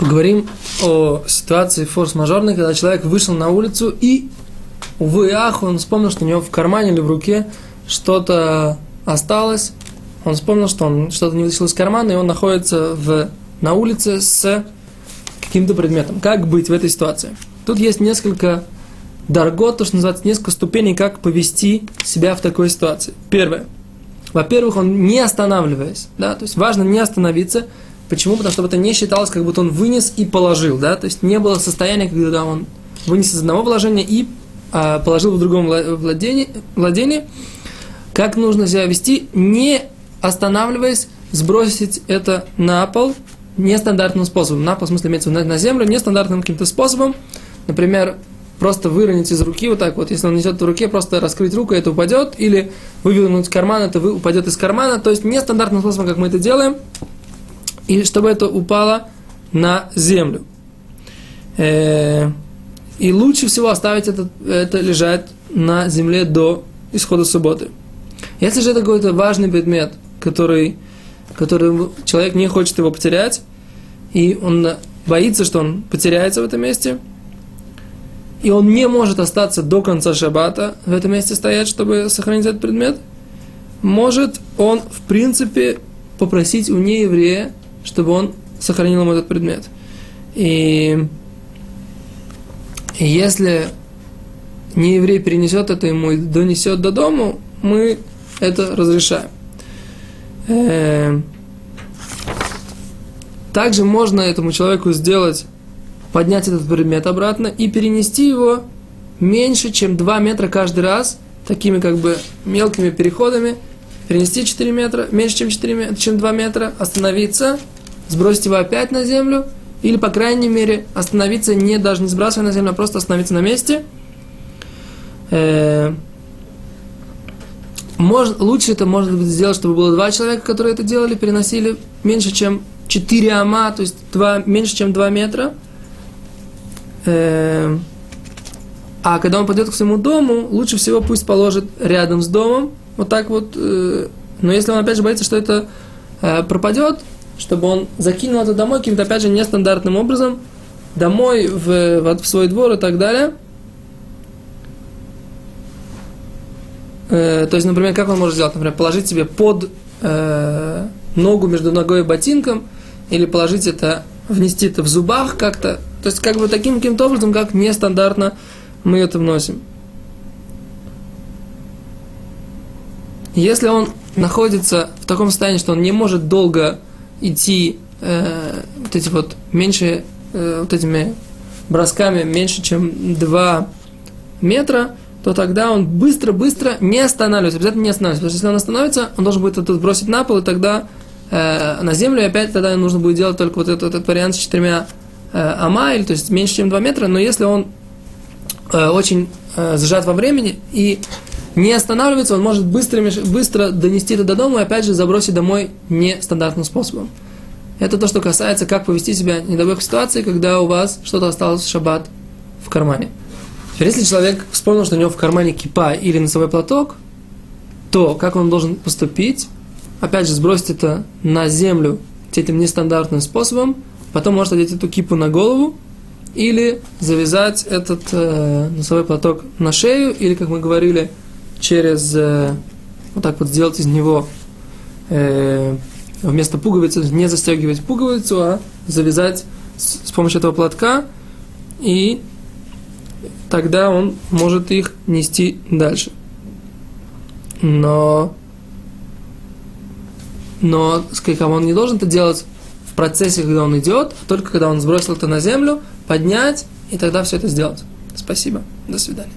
Поговорим о ситуации форс-мажорной, когда человек вышел на улицу и, увы и ах, он вспомнил, что у него в кармане или в руке что-то осталось. Он вспомнил, что он что-то не вытащил из кармана, и он находится в, на улице с каким-то предметом. Как быть в этой ситуации? Тут есть несколько дорогот, то, что называется, несколько ступеней, как повести себя в такой ситуации. Первое. Во-первых, он не останавливаясь, да, то есть важно не остановиться. Почему? Потому что это не считалось, как будто он вынес и положил, да, то есть не было состояния, когда он вынес из одного вложения и а, положил в другом владении, владении. Как нужно себя вести, не останавливаясь, сбросить это на пол нестандартным способом. На пол, в смысле, имеется на землю, нестандартным каким-то способом. Например, просто выронить из руки вот так вот, если он несет в руке, просто раскрыть руку, это упадет, или вывернуть карман, это упадет из кармана, то есть нестандартным способом, как мы это делаем, и чтобы это упало на землю. Э, и лучше всего оставить это, это лежать на земле до исхода субботы. Если же это какой-то важный предмет, который, который человек не хочет его потерять, и он боится, что он потеряется в этом месте – и он не может остаться до конца шаббата в этом месте стоять, чтобы сохранить этот предмет, может он, в принципе, попросить у нееврея, чтобы он сохранил ему этот предмет. И, если нееврей перенесет это ему и донесет до дому, мы это разрешаем. Э, также можно этому человеку сделать поднять этот предмет обратно и перенести его меньше, чем 2 метра каждый раз, такими как бы мелкими переходами, перенести 4 метра, меньше, чем, 4 метра, чем 2 метра, остановиться, сбросить его опять на землю, или, по крайней мере, остановиться, не даже не сбрасывая на землю, а просто остановиться на месте. Э, Мож, лучше это может быть сделать, чтобы было два человека, которые это делали, переносили меньше, чем 4 ама, то есть 2, меньше, чем 2 метра – Эм, а когда он пойдет к своему дому, лучше всего пусть положит рядом с домом, вот так вот. Э, но если он опять же боится, что это э, пропадет, чтобы он закинул это домой каким-то, опять же, нестандартным образом, домой, в, в, в свой двор и так далее. Э, то есть, например, как он может сделать? Например, положить себе под э, ногу между ногой и ботинком, или положить это, внести это в зубах как-то, то есть, как бы таким каким-то образом, как нестандартно мы это вносим. Если он находится в таком состоянии, что он не может долго идти э, вот эти вот меньше, э, вот этими бросками меньше, чем 2 метра, то тогда он быстро-быстро не останавливается, обязательно не останавливается. Потому что если он остановится, он должен будет это бросить на пол, и тогда э, на землю, и опять тогда нужно будет делать только вот этот, этот вариант с четырьмя Э, амайль, то есть меньше, чем 2 метра, но если он э, очень э, сжат во времени и не останавливается, он может быстро, быстро донести это до дома и опять же забросить домой нестандартным способом. Это то, что касается, как повести себя не дай ситуации, когда у вас что-то осталось в шаббат в кармане. Теперь, если человек вспомнил, что у него в кармане кипа или носовой платок, то как он должен поступить? Опять же, сбросить это на землю этим нестандартным способом – потом может одеть эту кипу на голову, или завязать этот э, носовой платок на шею, или, как мы говорили, через э, вот так вот сделать из него э, вместо пуговицы не застегивать пуговицу, а завязать с, помощью этого платка, и тогда он может их нести дальше. Но, но, как он не должен это делать процессе, когда он идет, а только когда он сбросил это на землю, поднять и тогда все это сделать. Спасибо. До свидания.